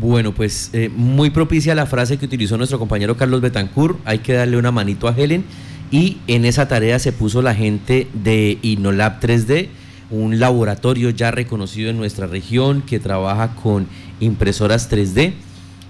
Bueno, pues eh, muy propicia la frase que utilizó nuestro compañero Carlos Betancourt, hay que darle una manito a Helen y en esa tarea se puso la gente de Inolab 3D, un laboratorio ya reconocido en nuestra región que trabaja con impresoras 3D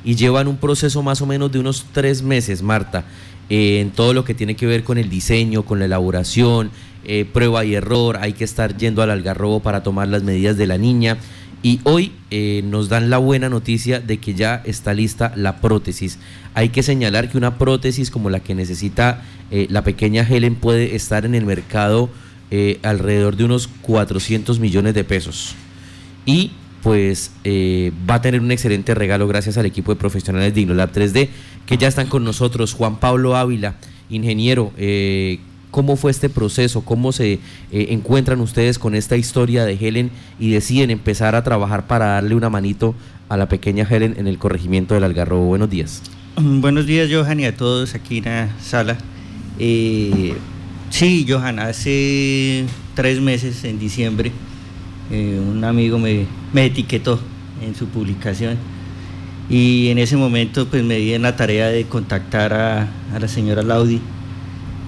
y llevan un proceso más o menos de unos tres meses, Marta, eh, en todo lo que tiene que ver con el diseño, con la elaboración, eh, prueba y error, hay que estar yendo al algarrobo para tomar las medidas de la niña. Y hoy eh, nos dan la buena noticia de que ya está lista la prótesis. Hay que señalar que una prótesis como la que necesita la pequeña Helen puede estar en el mercado alrededor de unos 400 millones de pesos. Y pues va a tener un excelente regalo gracias al equipo de profesionales de Inolab 3D que ya están con nosotros. Juan Pablo Ávila, ingeniero, eh, ¿cómo fue este proceso? ¿Cómo se eh, encuentran ustedes con esta historia de Helen y deciden empezar a trabajar para darle una manito a la pequeña Helen en el corregimiento del Algarrobo? Buenos días. Mm, buenos días, Johan, y a todos aquí en la sala. Eh, sí, Johan, hace tres meses, en diciembre, un amigo me, me etiquetó en su publicación y en ese momento pues me di en la tarea de contactar a, la señora Laudi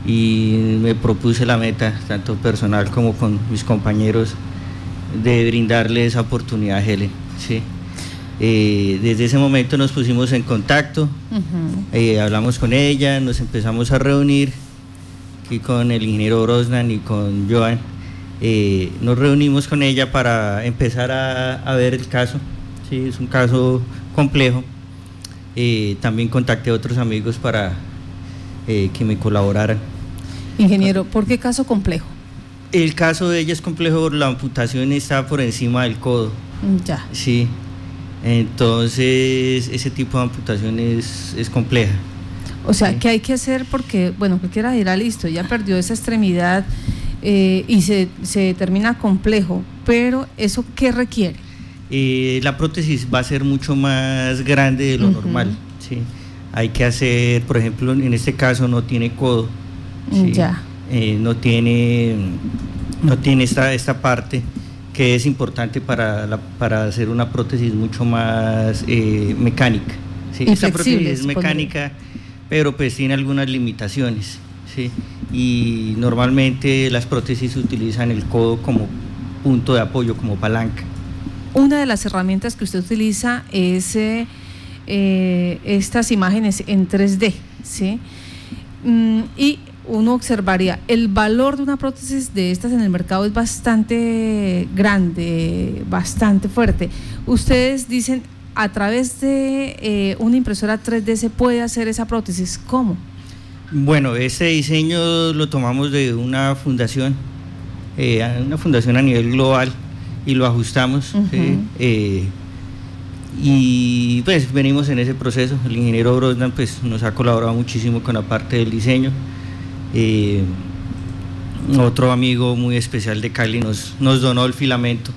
y me propuse la meta, tanto personal como con mis compañeros, de brindarle esa oportunidad a Helen. ¿sí? Eh, desde ese momento nos pusimos en contacto, eh, hablamos con ella, nos empezamos a reunir aquí con el ingeniero Brosnan y con Joan. Eh, nos reunimos con ella para empezar a, a ver el caso. Sí, es un caso complejo. También contacté a otros amigos para eh, que me colaboraran. Ingeniero, ¿por qué caso complejo? El caso de ella es complejo, la amputación está por encima del codo. Ya. Sí. Entonces, ese tipo de amputación es, compleja. O sea, ¿qué hay que hacer? Porque, bueno, cualquiera dirá, listo, ya perdió esa extremidad eh, y se, se determina complejo, pero ¿eso qué requiere? Eh, la prótesis va a ser mucho más grande de lo normal. ¿sí? Hay que hacer, por ejemplo, en este caso no tiene codo, ya. Eh, no tiene, no tiene esta, esta parte que es importante para, para hacer una prótesis mucho más eh, mecánica. ¿sí? Esta prótesis es mecánica, pero pues tiene algunas limitaciones. ¿sí? Y normalmente las prótesis utilizan el codo como punto de apoyo, como palanca. Una de las herramientas que usted utiliza es eh, eh, estas imágenes en 3D, ¿sí? Mm, y uno observaría, el valor de una prótesis de estas en el mercado es bastante grande, bastante fuerte. Ustedes dicen, a través de eh, una impresora 3D se puede hacer esa prótesis. ¿Cómo? Bueno, ese diseño lo tomamos de una fundación, una fundación a nivel global y lo ajustamos. Eh, y pues venimos en ese proceso. El ingeniero Brosnan pues, nos ha colaborado muchísimo con la parte del diseño. Eh, otro amigo muy especial de Cali nos, nos donó el filamento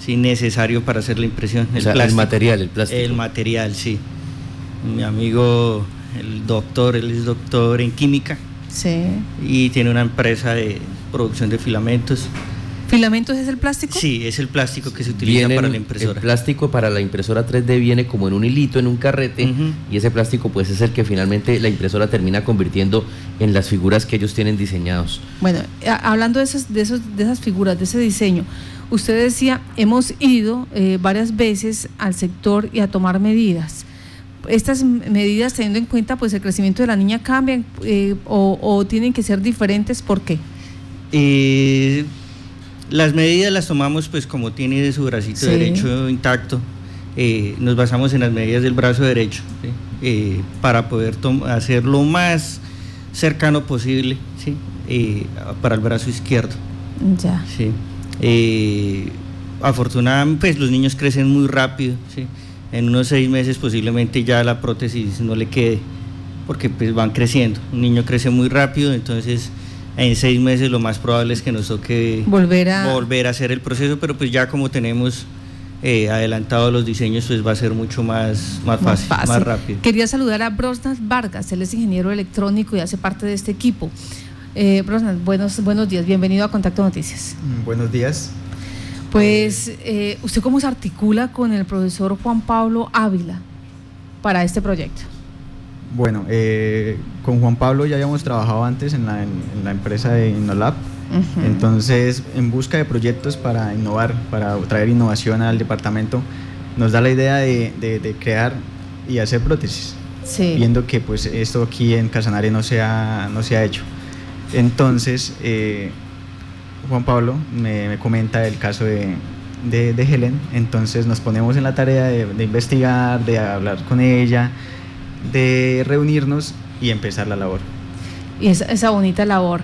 sí, necesario para hacer la impresión. El, el material, el plástico. El material, sí. Mi amigo, el doctor, él es doctor en química. Sí. Y tiene una empresa de producción de filamentos. ¿Filamentos es el plástico? Sí, es el plástico que se utiliza para la impresora. El plástico para la impresora 3D viene como en un hilito, en un carrete, y ese plástico pues es el que finalmente la impresora termina convirtiendo en las figuras que ellos tienen diseñados. Bueno, hablando de esas, de esos, de esas figuras, de ese diseño, usted decía, hemos ido eh, varias veces al sector y a tomar medidas estas medidas teniendo en cuenta pues el crecimiento de la niña cambian eh, o, tienen que ser diferentes ¿por qué? Eh, las medidas las tomamos pues como tiene su bracito derecho intacto. Eh, nos basamos en las medidas del brazo derecho eh, para poder hacer lo más cercano posible eh, para el brazo izquierdo. Ya. afortunadamente pues los niños crecen muy rápido. En unos seis meses posiblemente ya la prótesis no le quede porque pues van creciendo. Un niño crece muy rápido, entonces en seis meses lo más probable es que nos toque volver a, volver a hacer el proceso, pero pues ya como tenemos eh, adelantado los diseños, pues va a ser mucho más, más, fácil, más rápido. Quería saludar a Brosnas Vargas, él es ingeniero electrónico y hace parte de este equipo. Eh, Brosnas, buenos, buenos días, bienvenido a Contacto Noticias. Mm, buenos días. Pues, eh, ¿usted cómo se articula con el profesor Juan Pablo Ávila para este proyecto? Bueno, eh, con Juan Pablo ya habíamos trabajado antes en la, en la empresa de Innolab. Entonces, en busca de proyectos para innovar, para traer innovación al departamento, nos da la idea de, de, crear y hacer prótesis, viendo que pues esto aquí en Casanare no se ha, no se ha hecho. Entonces, eh, Juan Pablo me, comenta el caso de, de, Helen, entonces nos ponemos en la tarea de investigar, de hablar con ella, de reunirnos y empezar la labor. Y esa, esa bonita labor.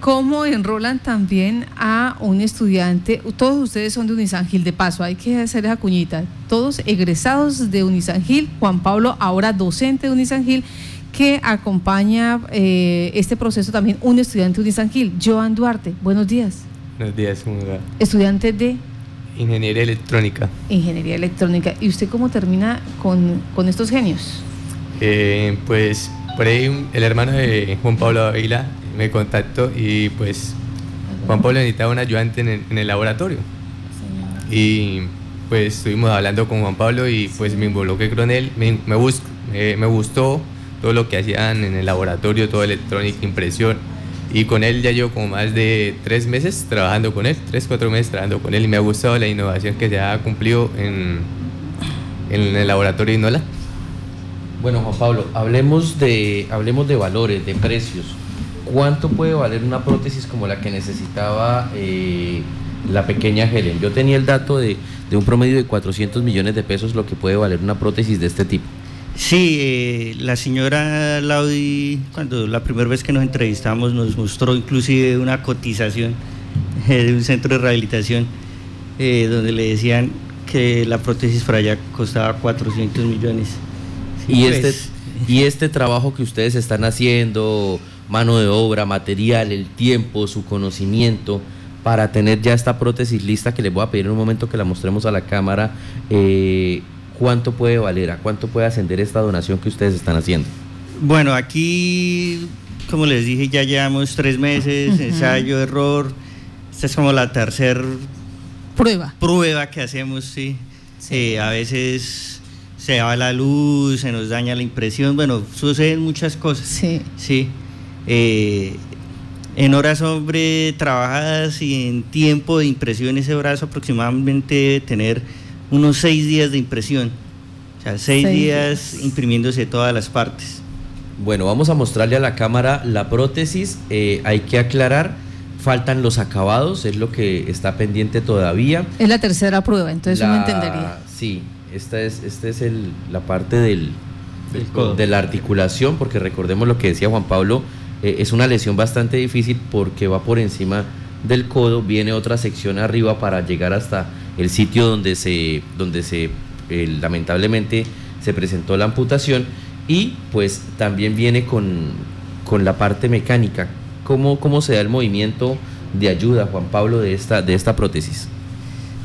¿Cómo enrolan también a un estudiante? Todos ustedes son de Unisangil, de paso, hay que hacer esa cuñita. Todos egresados de Unisangil, Juan Pablo, ahora docente de Unisangil, que acompaña eh, este proceso también un estudiante de Unisangil, Joan Duarte. Buenos días. Buenos días. Estudiante de Ingeniería electrónica. Ingeniería electrónica. ¿Y usted cómo termina con, con estos genios? Eh, pues por ahí el hermano de Juan Pablo Avila me contactó y pues Juan Pablo necesitaba un ayudante en el, laboratorio. Y pues estuvimos hablando con Juan Pablo y pues me involucré con él. Me, me, me gustó todo lo que hacían en el laboratorio, todo electrónica, impresión. Y con él ya llevo como más de tres meses trabajando con él, tres, cuatro meses trabajando con él y me ha gustado la innovación que se ha cumplido en, en el laboratorio Inola. Bueno, Juan Pablo, hablemos de, hablemos de valores, de precios. ¿Cuánto puede valer una prótesis como la que necesitaba eh, la pequeña Helen? Yo tenía el dato de, un promedio de 400 millones de pesos lo que puede valer una prótesis de este tipo. Sí, eh, la señora Laudi, cuando la primera vez que nos entrevistamos, nos mostró inclusive una cotización eh, de un centro de rehabilitación donde le decían que la prótesis para allá costaba 400 millones y, este, pues. y este trabajo que ustedes están haciendo, mano de obra, material, el tiempo, su conocimiento, para tener ya esta prótesis lista que les voy a pedir en un momento que la mostremos a la cámara, eh, ¿cuánto puede valer? ¿A cuánto puede ascender esta donación que ustedes están haciendo? Bueno, aquí, como les dije, ya llevamos tres meses, ensayo, error. Esta es como la tercera prueba. Prueba que hacemos, sí. sí. a veces se va la luz, se nos daña la impresión, bueno, suceden muchas cosas. Sí. Sí. Eh, en horas hombre trabajadas y en tiempo de impresión ese brazo aproximadamente debe tener unos seis días de impresión. O sea, seis, días, imprimiéndose todas las partes. Bueno, vamos a mostrarle a la cámara la prótesis. Eh, hay que aclarar, faltan los acabados, es lo que está pendiente todavía. Es la tercera prueba, entonces uno entendería. Sí, esta es, esta es la parte del, de la articulación, porque recordemos lo que decía Juan Pablo, eh, es una lesión bastante difícil porque va por encima del codo, viene otra sección arriba para llegar hasta el sitio donde se, donde se eh, lamentablemente se presentó la amputación y pues también viene con, con la parte mecánica. ¿Cómo, ¿Cómo se da el movimiento de ayuda, Juan Pablo, de esta, de esta prótesis?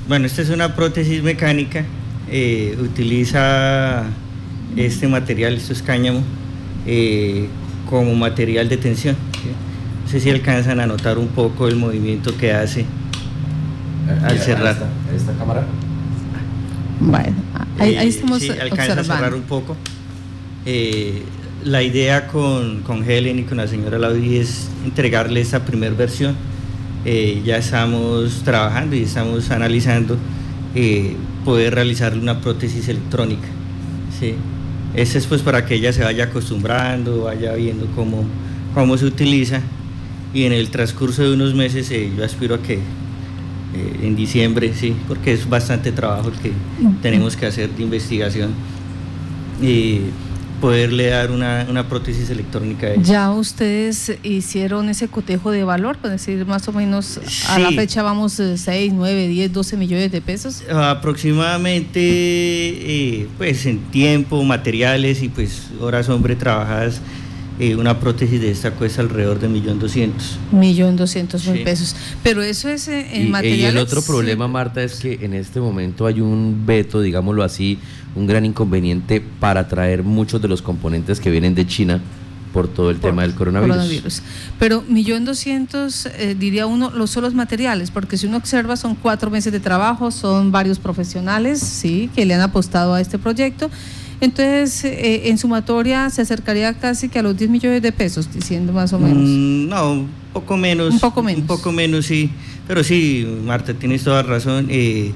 Bueno, esta es una prótesis mecánica eh, utiliza este material, esto es cáñamo, eh, como material de tensión. No sé si alcanzan a notar un poco el movimiento que hace al cerrar. Esta, cámara. Bueno, ahí, eh, estamos sí, alcanza a cerrar un poco. la idea con, con, Helen y con la señora Laudi es entregarle esa primera versión. ya estamos trabajando y estamos analizando poder realizarle una prótesis electrónica. ¿sí? Ese es pues para que ella se vaya acostumbrando, vaya viendo cómo, cómo se utiliza y en el transcurso de unos meses eh, yo aspiro a que eh, en diciembre, sí, porque es bastante trabajo el que tenemos que hacer de investigación. Poderle dar una, una, prótesis electrónica a ella. ¿Ya ustedes hicieron ese cotejo de valor? Es decir, más o menos a la fecha vamos 6, 9, 10, 12 millones de pesos. Aproximadamente, eh, pues en tiempo, materiales y pues horas hombre trabajadas. Eh, una prótesis de esta cuesta alrededor de millón doscientos. Millón doscientos mil pesos. Pero eso es eh, en materiales. Y el otro problema, Marta, es que en este momento hay un veto, digámoslo así, un gran inconveniente para traer muchos de los componentes que vienen de China por todo el tema del coronavirus. Pero millón doscientos, eh, diría uno, los solos materiales, porque si uno observa son cuatro meses de trabajo, son varios profesionales, sí, que le han apostado a este proyecto. Entonces, eh, en sumatoria se acercaría casi que a los 10 millones de pesos, diciendo más o menos. Mm, no, un poco menos. Un poco menos. Un poco menos, sí. Pero sí, Marta, tienes toda razón. Eh,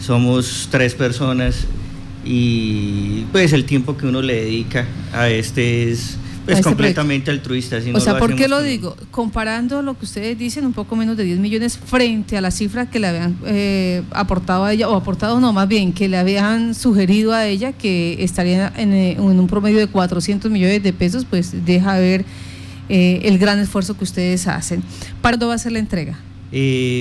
somos tres personas y pues el tiempo que uno le dedica a este es pues este completamente altruista. o sea, ¿por qué lo digo? Comparando lo que ustedes dicen, un poco menos de 10 millones frente a la cifra que le habían eh, aportado a ella, o aportado no, más bien, que le habían sugerido a ella que estaría en, eh, un promedio de 400 millones de pesos, pues deja ver eh, el gran esfuerzo que ustedes hacen. ¿Para dónde va a ser la entrega?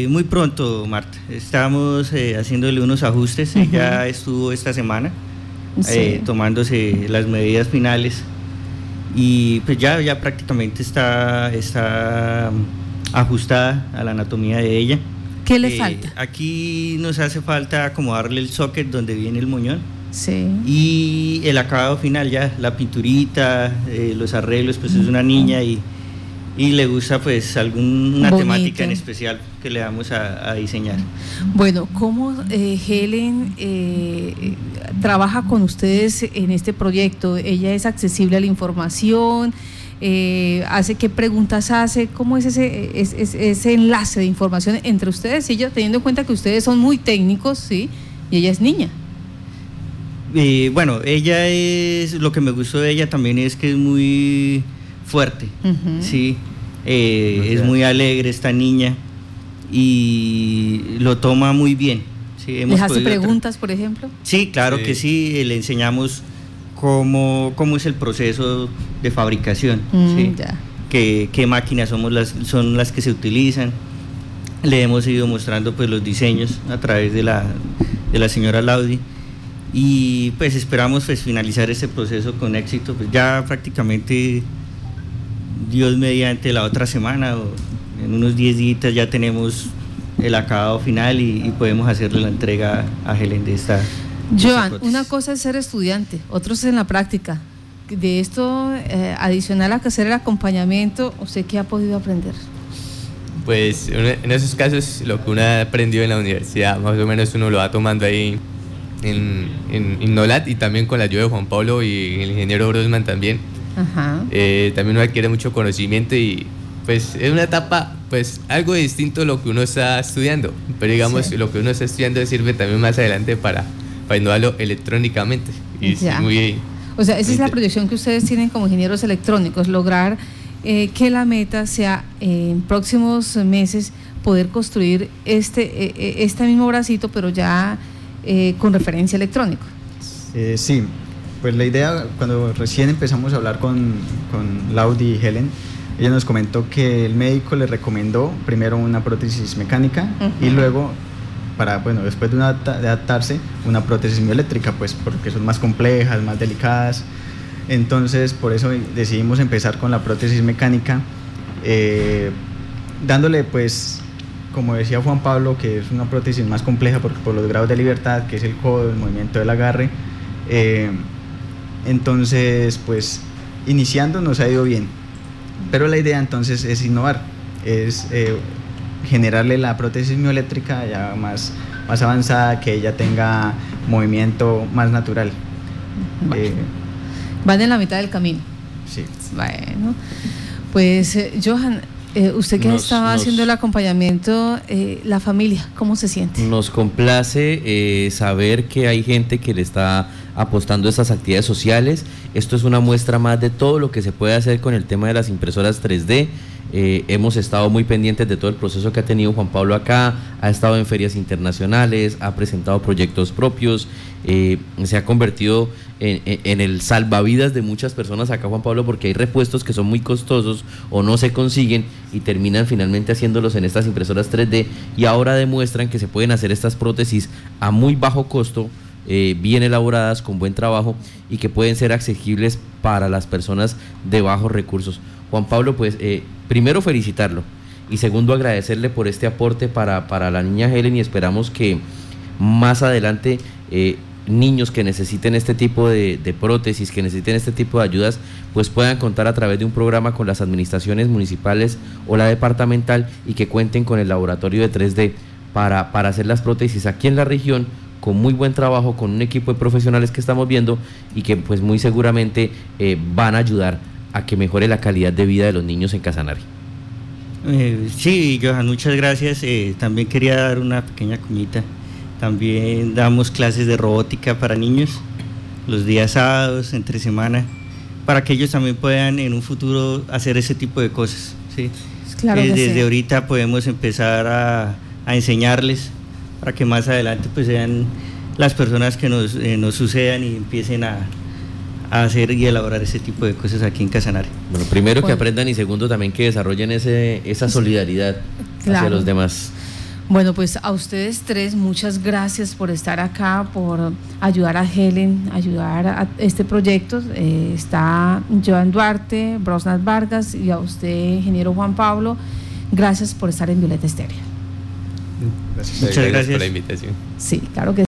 muy pronto, Marta. Estamos haciéndole unos ajustes. Ella estuvo esta semana tomándose las medidas finales y pues ya, ya prácticamente está, está ajustada a la anatomía de ella. ¿Qué le eh, falta? Aquí nos hace falta acomodarle el socket donde viene el muñón. Sí. Y el acabado final ya, la pinturita, eh, los arreglos, pues es una niña y y le gusta pues alguna temática en especial que le vamos a, diseñar. Bueno, ¿cómo eh, Helen eh, trabaja con ustedes en este proyecto? ¿Ella es accesible a la información? Eh, hace qué preguntas hace, cómo es ese, ese enlace de información entre ustedes y ella, teniendo en cuenta que ustedes son muy técnicos, ¿sí? Y ella es niña. bueno, ella es, lo que me gustó de ella también es que es muy fuerte, ¿sí? Eh, es muy alegre esta niña y lo toma muy bien. Sí, ¿Les hace preguntas, por ejemplo? Sí, claro que sí, le enseñamos cómo, cómo es el proceso de fabricación, mm, Qué, máquinas somos las, son las que se utilizan. Le hemos ido mostrando pues, los diseños a través de la, de la señora Laudi y pues esperamos pues, finalizar este proceso con éxito. Pues ya prácticamente Dios mediante la otra semana o en unos 10 días ya tenemos el acabado final y, podemos hacerle la entrega a Helen de esta. Joan, una cosa es ser estudiante, otro es en la práctica. De esto, eh, adicional a que hacer el acompañamiento, ¿usted qué ha podido aprender? Pues en esos casos lo que uno ha aprendido en la universidad, más o menos uno lo va tomando ahí en, en, y también con la ayuda de Juan Pablo y el ingeniero Brosman también eh, también uno adquiere mucho conocimiento y pues es una etapa pues algo distinto a lo que uno está estudiando, pero digamos lo que uno está estudiando sirve también más adelante para, para innovarlo electrónicamente. Y muy, o sea, esa es la proyección que ustedes tienen como ingenieros electrónicos, lograr eh, que la meta sea en próximos meses poder construir este, eh, este mismo bracito, pero ya con referencia electrónico. sí, pues la idea, cuando recién empezamos a hablar con, con Laudi y Helen, ella nos comentó que el médico le recomendó primero una prótesis mecánica y luego, para, bueno, después de, adaptarse, una prótesis mioeléctrica, pues porque son más complejas, más delicadas. Entonces, por eso decidimos empezar con la prótesis mecánica, eh, dándole, pues, como decía Juan Pablo, que es una prótesis más compleja por, por los grados de libertad, que es el codo, el movimiento del agarre. Eh, entonces, pues iniciando nos ha ido bien. Pero la idea entonces es innovar, es eh, generarle la prótesis mioeléctrica ya más, más avanzada, que ella tenga movimiento más natural. Eh, Van en la mitad del camino. Sí. Bueno, pues eh, Johan, usted que estaba haciendo el acompañamiento, la familia, ¿cómo se siente? Nos complace saber que hay gente que le está apostando a estas actividades sociales. Esto es una muestra más de todo lo que se puede hacer con el tema de las impresoras 3D. Eh, hemos estado muy pendientes de todo el proceso que ha tenido Juan Pablo acá, ha estado en ferias internacionales, ha presentado proyectos propios, eh, se ha convertido en, el salvavidas de muchas personas acá Juan Pablo porque hay repuestos que son muy costosos o no se consiguen y terminan finalmente haciéndolos en estas impresoras 3D y ahora demuestran que se pueden hacer estas prótesis a muy bajo costo eh, bien elaboradas, con buen trabajo y que pueden ser accesibles para las personas de bajos recursos. Juan Pablo, pues eh, primero felicitarlo y segundo agradecerle por este aporte para, para, la niña Helen y esperamos que más adelante niños que necesiten este tipo de, prótesis, que necesiten este tipo de ayudas, pues puedan contar a través de un programa con las administraciones municipales o la departamental y que cuenten con el laboratorio de 3D para, para hacer las prótesis aquí en la región con muy buen trabajo, con un equipo de profesionales que estamos viendo y que pues muy seguramente eh, van a ayudar a que mejore la calidad de vida de los niños en Casanare. Eh, sí, Johan, muchas gracias. Eh, también quería dar una pequeña cuñita. También damos clases de robótica para niños los días sábados, entre semana, para que ellos también puedan en un futuro hacer ese tipo de cosas. ¿sí? Claro Eh, que desde sí. ahorita podemos empezar a, a enseñarles para que más adelante pues sean las personas que nos, eh, nos sucedan y empiecen a, a hacer y elaborar ese tipo de cosas aquí en Casanare. Bueno, primero que aprendan y segundo también que desarrollen ese, esa solidaridad hacia los demás. Bueno, pues a ustedes tres, muchas gracias por estar acá, por ayudar a Helen, ayudar a este proyecto. Eh, está Joan Duarte, Brosnat Vargas y a usted, ingeniero Juan Pablo. Gracias por estar en Violeta Estéreo. Gracias. Muchas Muchas gracias gracias. por la invitación. Sí, claro que